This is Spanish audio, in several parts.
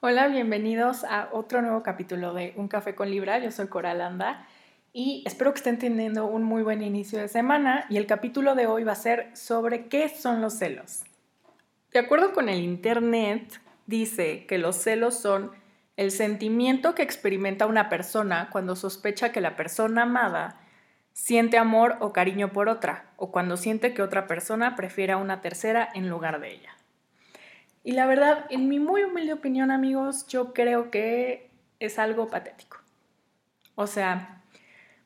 Hola, bienvenidos a otro nuevo capítulo de Un Café con Libra. Yo soy Coralanda y espero que estén teniendo un muy buen inicio de semana y el capítulo de hoy va a ser sobre qué son los celos. De acuerdo con el Internet, dice que los celos son el sentimiento que experimenta una persona cuando sospecha que la persona amada siente amor o cariño por otra o cuando siente que otra persona prefiere a una tercera en lugar de ella. Y la verdad, en mi muy humilde opinión, amigos, yo creo que es algo patético. O sea,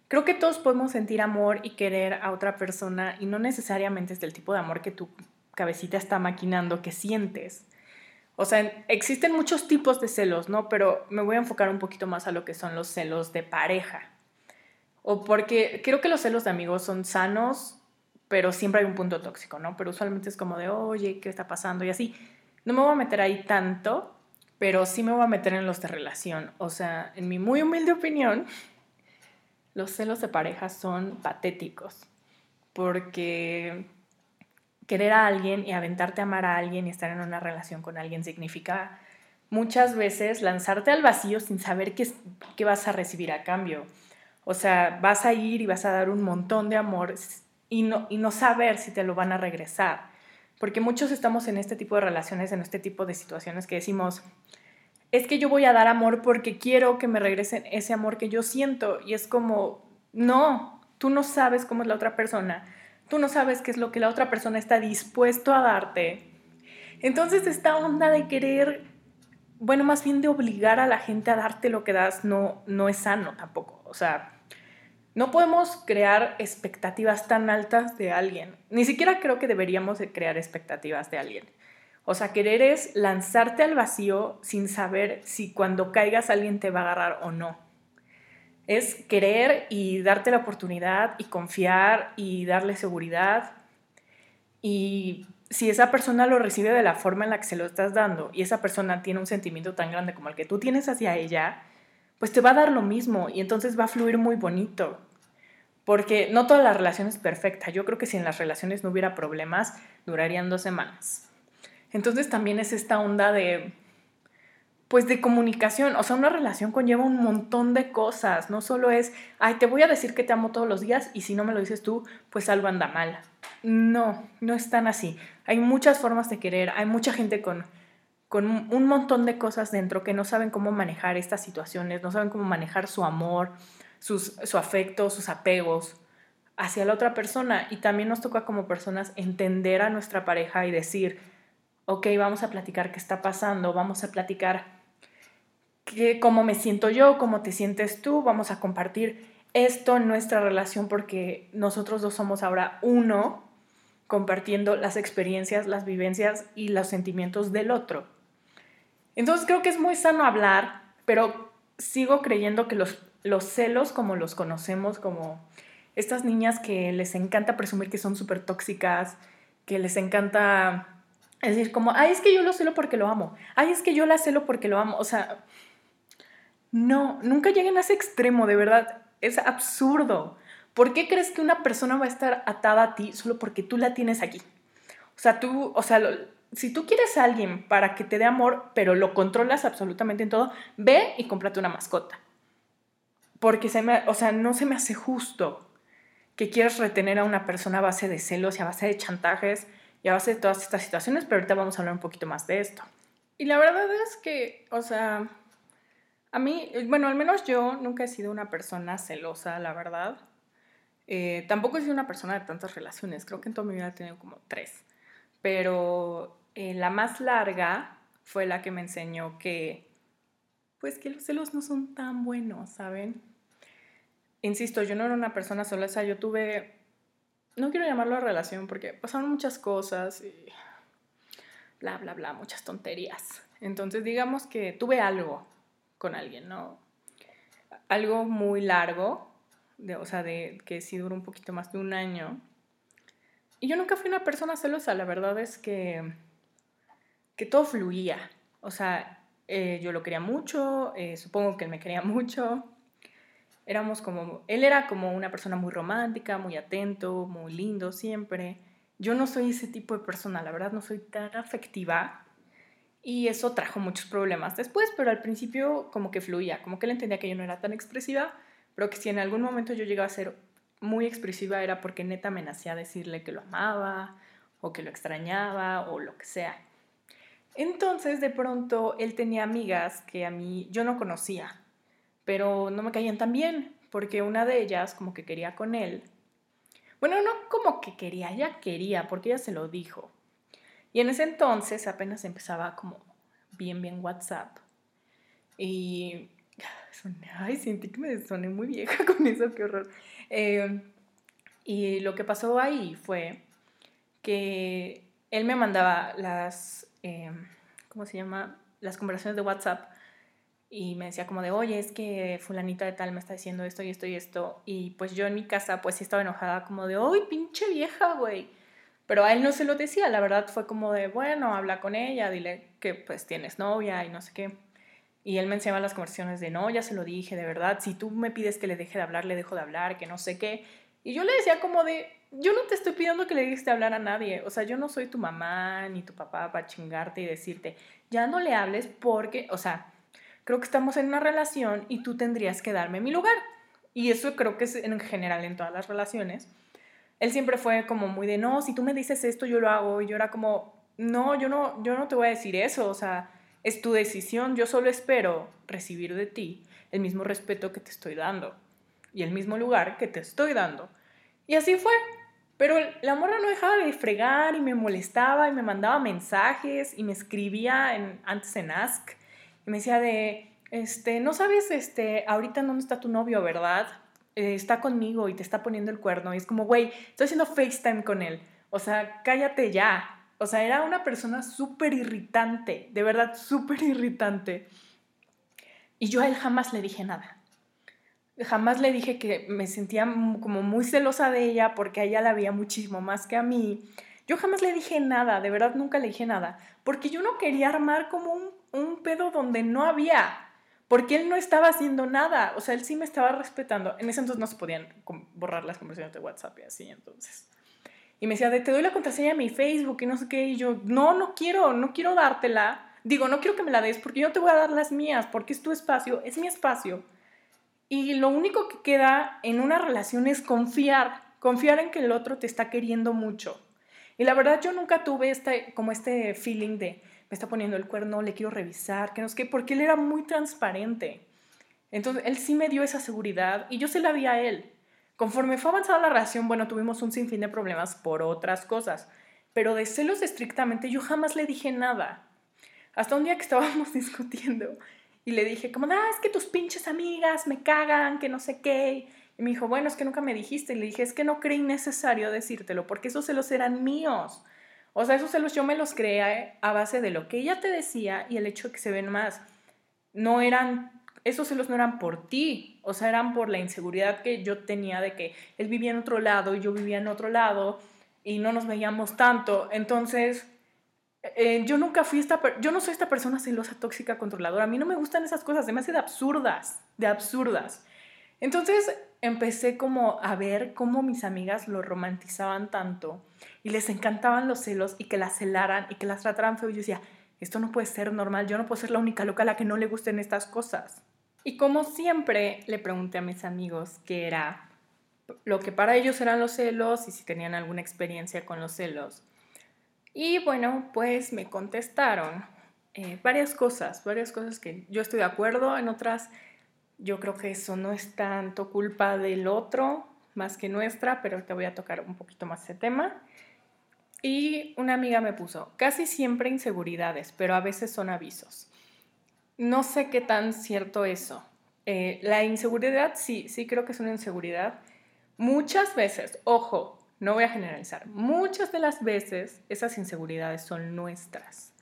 creo que todos podemos sentir amor y querer a otra persona y no necesariamente es del tipo de amor que tu cabecita está maquinando que sientes. O sea, existen muchos tipos de celos, ¿no? Pero me voy a enfocar un poquito más a lo que son los celos de pareja. O porque creo que los celos de amigos son sanos, pero siempre hay un punto tóxico, ¿no? Pero usualmente es como de, oye, ¿qué está pasando? Y así. No me voy a meter ahí tanto, pero sí me voy a meter en los de relación. O sea, en mi muy humilde opinión, los celos de pareja son patéticos. Porque querer a alguien y aventarte a amar a alguien y estar en una relación con alguien significa muchas veces lanzarte al vacío sin saber qué, qué vas a recibir a cambio. O sea, vas a ir y vas a dar un montón de amor y no, y no saber si te lo van a regresar. Porque muchos estamos en este tipo de relaciones, en este tipo de situaciones que decimos, es que yo voy a dar amor porque quiero que me regresen ese amor que yo siento. Y es como, no, tú no sabes cómo es la otra persona. Tú no sabes qué es lo que la otra persona está dispuesto a darte. Entonces esta onda de querer, bueno, más bien de obligar a la gente a darte lo que das, no, no es sano tampoco. O sea, no podemos crear expectativas tan altas de alguien. Ni siquiera creo que deberíamos crear expectativas de alguien. O sea, querer es lanzarte al vacío sin saber si cuando caigas alguien te va a agarrar o no. Es querer y darte la oportunidad y confiar y darle seguridad. Y si esa persona lo recibe de la forma en la que se lo estás dando y esa persona tiene un sentimiento tan grande como el que tú tienes hacia ella, pues te va a dar lo mismo y entonces va a fluir muy bonito. Porque no toda la relación es perfecta. Yo creo que si en las relaciones no hubiera problemas, durarían dos semanas. Entonces también es esta onda de, pues de comunicación. O sea, una relación conlleva un montón de cosas. No solo es, ay, te voy a decir que te amo todos los días y si no me lo dices tú, pues algo anda mal. No, no es tan así. Hay muchas formas de querer. Hay mucha gente con con un montón de cosas dentro que no saben cómo manejar estas situaciones, no saben cómo manejar su amor, su afecto, sus apegos hacia la otra persona. Y también nos toca como personas entender a nuestra pareja y decir, ok, vamos a platicar qué está pasando, vamos a platicar qué, cómo me siento yo, cómo te sientes tú, vamos a compartir esto en nuestra relación porque nosotros dos somos ahora uno compartiendo las experiencias, las vivencias y los sentimientos del otro. Entonces creo que es muy sano hablar, pero sigo creyendo que los, los celos como los conocemos, como estas niñas que les encanta presumir que son súper tóxicas, que les encanta decir como, ay, es que yo lo celo porque lo amo, ay, es que yo la celo porque lo amo, o sea, no, nunca lleguen a ese extremo, de verdad, es absurdo. ¿Por qué crees que una persona va a estar atada a ti solo porque tú la tienes aquí? O sea, tú, o sea, si tú quieres a alguien para que te dé amor, pero lo controlas absolutamente en todo, ve y cómprate una mascota. Porque se me, o sea, no se me hace justo que quieras retener a una persona a base de celos y a base de chantajes y a base de todas estas situaciones, pero ahorita vamos a hablar un poquito más de esto. Y la verdad es que, o sea, a mí, bueno, al menos yo nunca he sido una persona celosa, la verdad. Eh, tampoco he sido una persona de tantas relaciones, creo que en toda mi vida he tenido como tres. Pero eh, la más larga fue la que me enseñó que, pues que los celos no son tan buenos, ¿saben? Insisto, yo no era una persona celosa, yo tuve, no quiero llamarlo relación porque pasaron muchas cosas y bla, bla, bla, muchas tonterías. Entonces digamos que tuve algo con alguien, ¿no? Algo muy largo, de, o sea, de que sí duró un poquito más de un año. Y yo nunca fui una persona celosa, la verdad es que que todo fluía. O sea, eh, yo lo quería mucho, eh, supongo que él me quería mucho. Éramos como, él era como una persona muy romántica, muy atento, muy lindo siempre. Yo no soy ese tipo de persona, la verdad no soy tan afectiva. Y eso trajo muchos problemas después, pero al principio como que fluía, como que él entendía que yo no era tan expresiva, pero que si en algún momento yo llegaba a ser muy expresiva era porque neta me nacía decirle que lo amaba o que lo extrañaba o lo que sea. Entonces de pronto él tenía amigas que a mí yo no conocía, pero no me caían tan bien, porque una de ellas como que quería con él. Bueno, no como que quería, ella quería, porque ella se lo dijo. Y en ese entonces apenas empezaba como bien, bien WhatsApp. Y, ay, sentí que me soné muy vieja con eso, qué horror. Em, y lo que pasó ahí fue que él me mandaba las, em, ¿cómo se llama? Las conversaciones de WhatsApp y me decía como de, oye, es que fulanita de tal me está diciendo esto y esto y esto. Y pues yo en mi casa pues sí estaba enojada como de, ¡ay, pinche vieja, güey! Pero a él no se lo decía, la verdad fue como de, bueno, habla con ella, dile que pues tienes novia y no sé qué. Y él me enseñaba las conversaciones de, no, ya se lo dije, de verdad, si tú me pides que le deje de hablar, le dejo de hablar, que no sé qué. Y yo le decía como de, yo no te estoy pidiendo que le dejes de hablar a nadie, o sea, yo no soy tu mamá ni tu papá para chingarte y decirte, ya no le hables porque, o sea, creo que estamos en una relación y tú tendrías que darme mi lugar. Y eso creo que es en general en todas las relaciones él siempre fue como muy de, no, si tú me dices esto, yo lo hago. Y yo era como, no, yo no, yo no te voy a decir eso, o sea, es tu decisión, yo solo espero recibir de ti el mismo respeto que te estoy dando y el mismo lugar que te estoy dando. Y así fue. Pero la morra no dejaba de fregar y me molestaba y me mandaba mensajes y me escribía en, antes en Ask y me decía de, este, no sabes, este, ahorita dónde está tu novio, ¿verdad? Eh, está conmigo y te está poniendo el cuerno. Y es como, güey, estoy haciendo FaceTime con él. O sea, cállate ya. O sea, era una persona súper irritante, de verdad, súper irritante. Y yo a él jamás le dije nada. Jamás le dije que me sentía como muy celosa de ella porque a ella la veía muchísimo más que a mí. Yo jamás le dije nada, de verdad nunca le dije nada, porque yo no quería armar como un, pedo donde no había porque él no estaba haciendo nada, o sea, él sí me estaba respetando. En ese entonces no se podían borrar las conversaciones de WhatsApp y así, entonces. Y me decía, te doy la contraseña de mi Facebook y no sé qué, y yo, no, no quiero, no quiero dártela. Digo, no quiero que me la des porque yo no te voy a dar las mías, porque es tu espacio, es mi espacio. Y lo único que queda en una relación es confiar, confiar en que el otro te está queriendo mucho. Y la verdad yo nunca tuve este, como este feeling de, me está poniendo el cuerno, le quiero revisar, que no sé qué, porque él era muy transparente. Entonces, él sí me dio esa seguridad y yo se la di a él. Conforme fue avanzada la relación, bueno, tuvimos un sinfín de problemas por otras cosas, pero de celos estrictamente yo jamás le dije nada. Hasta un día que estábamos discutiendo y le dije como, ah, es que tus pinches amigas me cagan, que no sé qué. Y me dijo, bueno, es que nunca me dijiste. Y le dije, es que no creí necesario decírtelo, porque esos celos eran míos. O sea, esos celos yo me los creé a base de lo que ella te decía y el hecho de que se ven más. No eran, esos celos no eran por ti, o sea, eran por la inseguridad que yo tenía de que él vivía en otro lado y yo vivía en otro lado y no nos veíamos tanto. Entonces, eh, yo nunca fui esta, yo no soy esta persona celosa, tóxica, controladora. A mí no me gustan esas cosas, se me hace de absurdas, de absurdas. Entonces empecé como a ver cómo mis amigas lo romantizaban tanto y les encantaban los celos y que las celaran y que las trataran feo. Y yo decía, esto no puede ser normal, yo no puedo ser la única loca a la que no le gusten estas cosas. Y como siempre le pregunté a mis amigos qué era lo que para ellos eran los celos y si tenían alguna experiencia con los celos. Y bueno, pues me contestaron eh, varias cosas, varias cosas que yo estoy de acuerdo, en otras yo creo que eso no es tanto culpa del otro más que nuestra, pero te voy a tocar un poquito más ese tema. Y una amiga me puso, casi siempre inseguridades, pero a veces son avisos. No sé qué tan cierto eso. Eh, la inseguridad, sí, sí creo que es una inseguridad. Muchas veces, ojo, no voy a generalizar, muchas de las veces esas inseguridades son nuestras.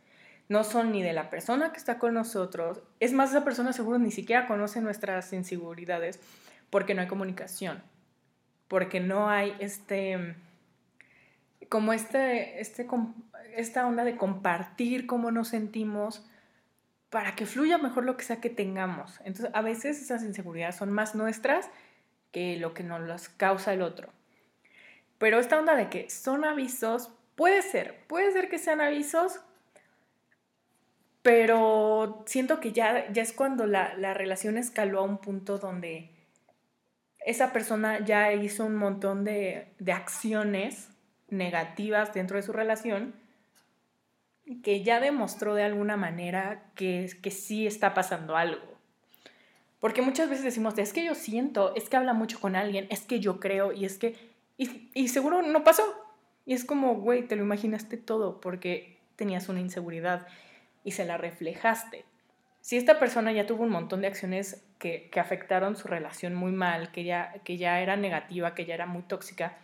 No son ni de la persona que está con nosotros. Es más, esa persona seguro ni siquiera conoce nuestras inseguridades porque no hay comunicación, porque no hay este como este, este, esta onda de compartir cómo nos sentimos para que fluya mejor lo que sea que tengamos. Entonces, a veces esas inseguridades son más nuestras que lo que nos las causa el otro. Pero esta onda de que son avisos, puede ser, puede ser que sean avisos, pero siento que ya, es cuando la, la relación escaló a un punto donde esa persona ya hizo un montón de, de acciones negativas dentro de su relación que ya demostró de alguna manera que, que sí está pasando algo. Porque muchas veces decimos, es que yo siento, es que habla mucho con alguien, es que yo creo, y es que, y, seguro no pasó. Y es como, güey, te lo imaginaste todo porque tenías una inseguridad y se la reflejaste. Si esta persona ya tuvo un montón de acciones que, que afectaron su relación muy mal, que ya, que ya era negativa, que ya era muy tóxica,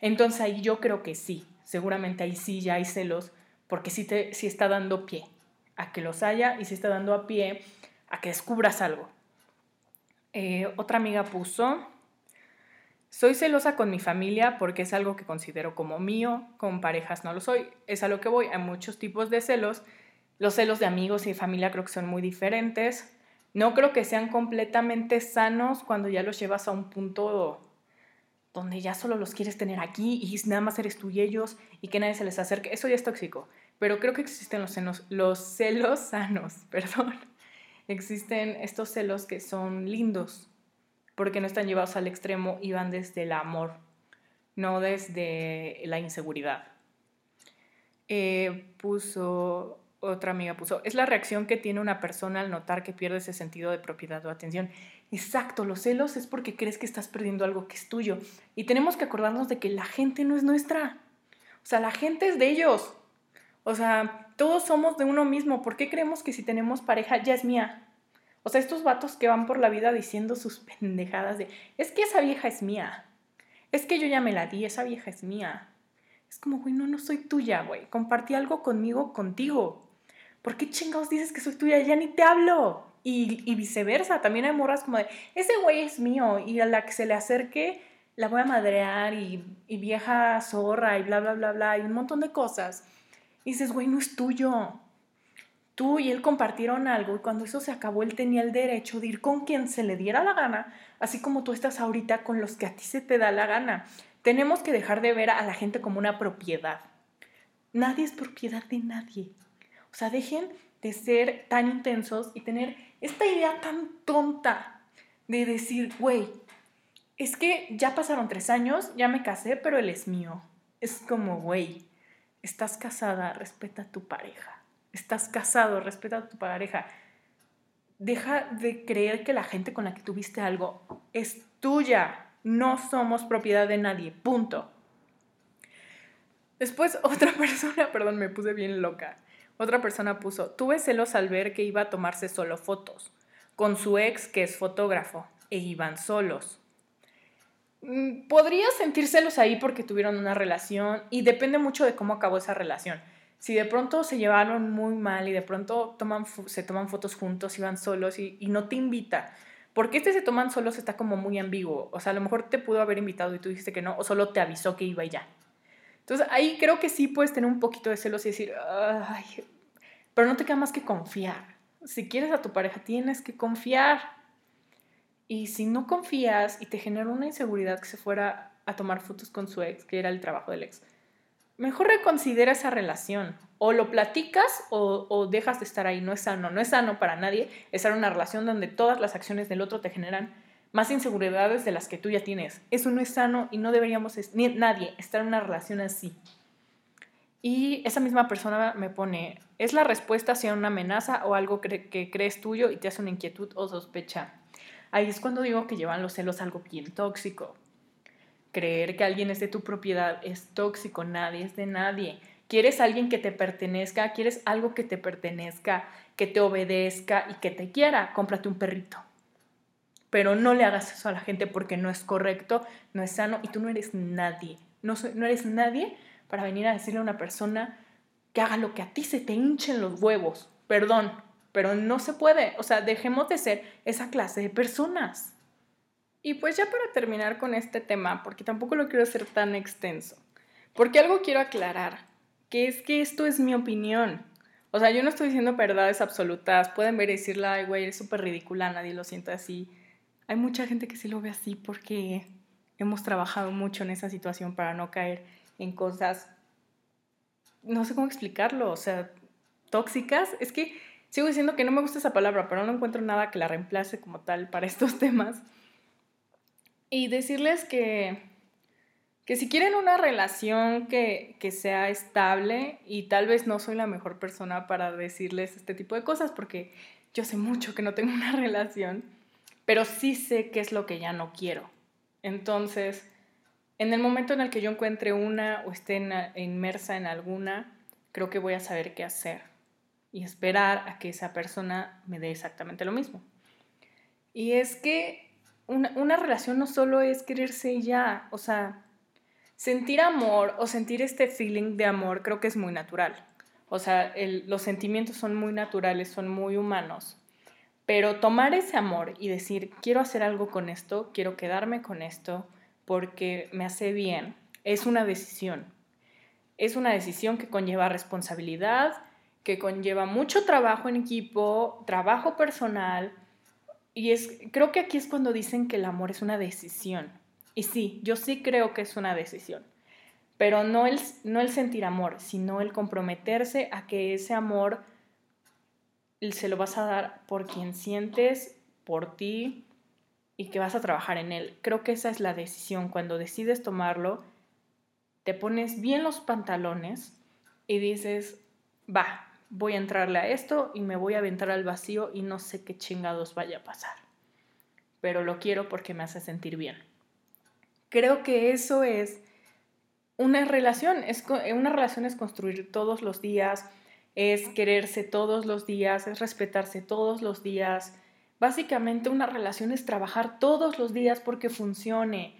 entonces ahí yo creo que sí, seguramente ahí sí ya hay celos, porque sí, te, sí está dando pie a que los haya y sí está dando a pie a que descubras algo. Eh, otra amiga puso, soy celosa con mi familia porque es algo que considero como mío, con parejas no lo soy, es a lo que voy, hay muchos tipos de celos, los celos de amigos y familia creo que son muy diferentes, no creo que sean completamente sanos cuando ya los llevas a un punto donde ya solo los quieres tener aquí y nada más eres tú y ellos y que nadie se les acerque. Eso ya es tóxico. Pero creo que existen los, los celos sanos, perdón. Existen estos celos que son lindos porque no están llevados al extremo y van desde el amor, no desde la inseguridad. Eh, puso, otra amiga puso, es la reacción que tiene una persona al notar que pierde ese sentido de propiedad o atención. Exacto, los celos es porque crees que estás perdiendo algo que es tuyo. Y tenemos que acordarnos de que la gente no es nuestra. O sea, la gente es de ellos. O sea, todos somos de uno mismo. ¿Por qué creemos que si tenemos pareja ya es mía? O sea, estos vatos que van por la vida diciendo sus pendejadas de, es que esa vieja es mía. Es que yo ya me la di, esa vieja es mía. Es como, güey, no, no soy tuya, güey. Compartí algo conmigo, contigo. ¿Por qué chingados dices que soy tuya? Ya ni te hablo. Y, viceversa, también hay morras como de, ese güey es mío y a la que se le acerque la voy a madrear y, vieja zorra y bla, bla, bla, bla, y un montón de cosas. Y dices, güey, no es tuyo. Tú y él compartieron algo y cuando eso se acabó, él tenía el derecho de ir con quien se le diera la gana, así como tú estás ahorita con los que a ti se te da la gana. Tenemos que dejar de ver a la gente como una propiedad. Nadie es propiedad de nadie. O sea, dejen de ser tan intensos y tener esta idea tan tonta de decir, güey, es que ya pasaron tres años, ya me casé, pero él es mío. Es como, güey, estás casada, respeta a tu pareja. Estás casado, respeta a tu pareja. Deja de creer que la gente con la que tuviste algo es tuya. No somos propiedad de nadie. Punto. Después otra persona, perdón, me puse bien loca. Otra persona puso, tuve celos al ver que iba a tomarse solo fotos, con su ex que es fotógrafo, e iban solos. Mm, podría sentir celos ahí porque tuvieron una relación y depende mucho de cómo acabó esa relación. Si de pronto se llevaron muy mal y de pronto toman, se toman fotos juntos y van solos y, no te invita, porque este se toman solos está como muy ambiguo. O sea, a lo mejor te pudo haber invitado y tú dijiste que no, o solo te avisó que iba y ya. Entonces ahí creo que sí puedes tener un poquito de celos y decir, ay, pero no te queda más que confiar. Si quieres a tu pareja, tienes que confiar. Y si no confías y te genera una inseguridad que se fuera a tomar fotos con su ex, que era el trabajo del ex, mejor reconsidera esa relación. O lo platicas o, dejas de estar ahí. No es sano, no es sano para nadie estar en una relación donde todas las acciones del otro te generan más inseguridades de las que tú ya tienes. Eso no es sano y no deberíamos, ni nadie, estar en una relación así. Y esa misma persona me pone, ¿es la respuesta hacia una amenaza o algo que, crees tuyo y te hace una inquietud o sospecha? Ahí es cuando digo que llevan los celos algo bien tóxico. Creer que alguien es de tu propiedad es tóxico, nadie es de nadie. Quieres alguien que te pertenezca, quieres algo que te pertenezca, que te obedezca y que te quiera, cómprate un perrito pero no le hagas eso a la gente porque no es correcto, no es sano y tú no eres nadie. No, no eres nadie para venir a decirle a una persona que haga lo que a ti se te hinchen los huevos. Perdón, pero no se puede. O sea, dejemos de ser esa clase de personas. Y pues ya para terminar con este tema, porque tampoco lo quiero hacer tan extenso, porque algo quiero aclarar, que es que esto es mi opinión. O sea, yo no estoy diciendo verdades absolutas. Pueden ver y decirle, ay, güey, eres súper ridícula, nadie lo siente así hay mucha gente que sí lo ve así porque hemos trabajado mucho en esa situación para no caer en cosas, no sé cómo explicarlo, o sea, tóxicas. Es que sigo diciendo que no me gusta esa palabra, pero no encuentro nada que la reemplace como tal para estos temas. Y decirles que, que si quieren una relación que, que sea estable, y tal vez no soy la mejor persona para decirles este tipo de cosas, porque yo sé mucho que no tengo una relación, pero sí sé qué es lo que ya no quiero. Entonces, en el momento en el que yo encuentre una o esté inmersa en alguna, creo que voy a saber qué hacer y esperar a que esa persona me dé exactamente lo mismo. Y es que una, relación no solo es quererse ya, o sea, sentir amor o sentir este feeling de amor creo que es muy natural. O sea, los sentimientos son muy naturales, son muy humanos. Pero tomar ese amor y decir, quiero hacer algo con esto, quiero quedarme con esto porque me hace bien, es una decisión. Es una decisión que conlleva responsabilidad, que conlleva mucho trabajo en equipo, trabajo personal. Y es, creo que aquí es cuando dicen que el amor es una decisión. Y sí, yo sí creo que es una decisión. Pero no el, no el sentir amor, sino el comprometerse a que ese amor se lo vas a dar por quien sientes, por ti y que vas a trabajar en él. Creo que esa es la decisión. Cuando decides tomarlo, te pones bien los pantalones y dices, va, voy a entrarle a esto y me voy a aventar al vacío y no sé qué chingados vaya a pasar. Pero lo quiero porque me hace sentir bien. Creo que eso es una relación. Es, una relación es construir todos los días es quererse todos los días, es respetarse todos los días. Básicamente una relación es trabajar todos los días porque funcione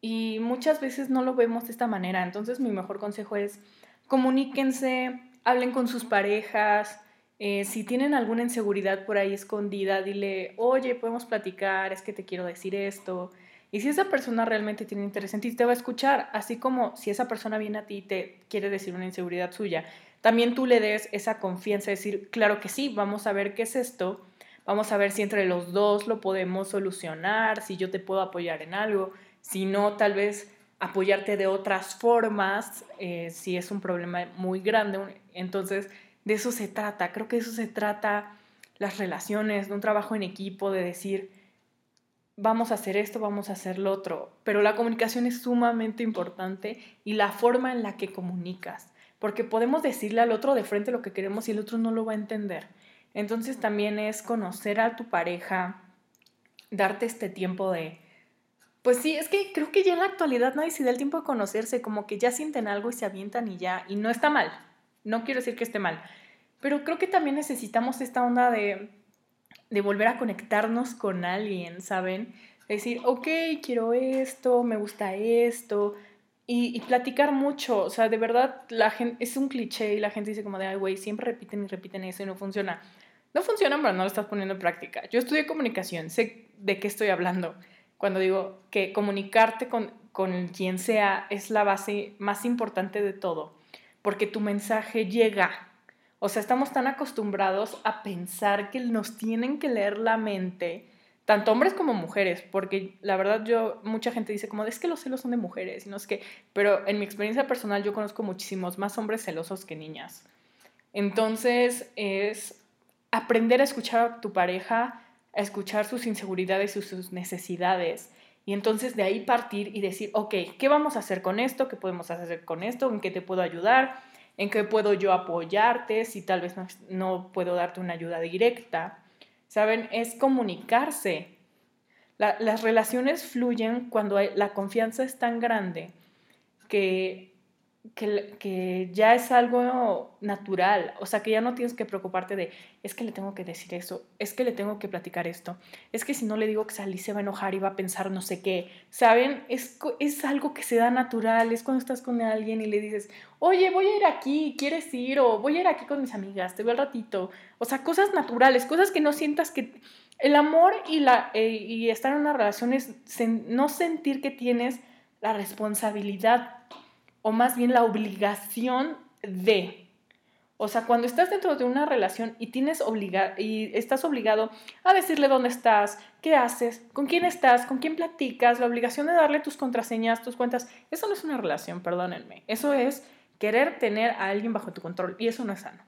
y muchas veces no lo vemos de esta manera. Entonces mi mejor consejo es comuníquense, hablen con sus parejas. Eh, si tienen alguna inseguridad por ahí escondida, dile, oye, podemos platicar, es que te quiero decir esto. Y si esa persona realmente tiene interés en ti, te va a escuchar, así como si esa persona viene a ti y te quiere decir una inseguridad suya, también tú le des esa confianza, decir, claro que sí, vamos a ver qué es esto, vamos a ver si entre los dos lo podemos solucionar, si yo te puedo apoyar en algo, si no, tal vez apoyarte de otras formas, eh, si es un problema muy grande. Entonces, de eso se trata, creo que eso se trata las relaciones, de un trabajo en equipo, de decir, vamos a hacer esto, vamos a hacer lo otro, pero la comunicación es sumamente importante y la forma en la que comunicas porque podemos decirle al otro de frente lo que queremos y el otro no lo va a entender. Entonces también es conocer a tu pareja, darte este tiempo de... Pues sí, es que creo que ya en la actualidad nadie se da el tiempo de conocerse, como que ya sienten algo y se avientan y ya, y no está mal, no quiero decir que esté mal, pero creo que también necesitamos esta onda de, volver a conectarnos con alguien, ¿saben? Decir, ok, quiero esto, me gusta esto, y, platicar mucho, o sea, de verdad, la gente, es un cliché y la gente dice como de, ay, güey, siempre repiten y repiten eso y no funciona. No funciona, pero no lo estás poniendo en práctica. Yo estudié comunicación, sé de qué estoy hablando cuando digo que comunicarte con, con quien sea es la base más importante de todo, porque tu mensaje llega. O sea, estamos tan acostumbrados a pensar que nos tienen que leer la mente tanto hombres como mujeres, porque la verdad yo, mucha gente dice como, es que los celos son de mujeres, y no es que, pero en mi experiencia personal yo conozco muchísimos más hombres celosos que niñas. Entonces es aprender a escuchar a tu pareja, escuchar sus inseguridades y sus necesidades, y entonces de ahí partir y decir, ok, ¿qué vamos a hacer con esto? ¿Qué podemos hacer con esto? ¿En qué te puedo ayudar? ¿En qué puedo yo apoyarte? Si tal vez no, no puedo darte una ayuda directa ¿saben? Es comunicarse. las relaciones fluyen cuando la confianza es tan grande que, que, ya es algo natural, o sea, que ya no tienes que preocuparte de, es que le tengo que decir eso, es que le tengo que platicar esto, es que si no le digo que salí se va a enojar y va a pensar no sé qué, ¿saben? Es, es algo que se da natural, es cuando estás con alguien y le dices, oye, voy a ir aquí, ¿quieres ir? O voy a ir aquí con mis amigas, te veo al ratito, o sea, cosas naturales, cosas que no sientas que... El amor y, la, eh, y estar en una relación es no sentir que tienes la responsabilidad o más bien la obligación de. O sea, cuando estás dentro de una relación y, tienes obliga y estás obligado a decirle dónde estás, qué haces, con quién estás, con quién platicas, la obligación de darle tus contraseñas, tus cuentas, eso no es una relación, perdónenme. Eso es querer tener a alguien bajo tu control y eso no es sano.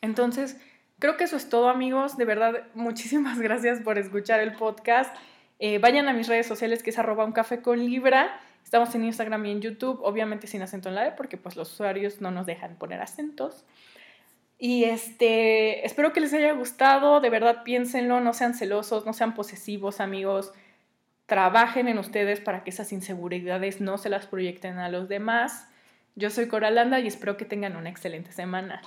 Entonces, Creo que eso es todo amigos. De verdad, muchísimas gracias por escuchar el podcast. Eh, vayan a mis redes sociales que es arroba un café con libra. Estamos en Instagram y en YouTube, obviamente sin acento en la E porque pues los usuarios no nos dejan poner acentos. Y este, espero que les haya gustado, de verdad piénsenlo, no sean celosos, no sean posesivos amigos, trabajen en ustedes para que esas inseguridades no se las proyecten a los demás. Yo soy Coralanda y espero que tengan una excelente semana.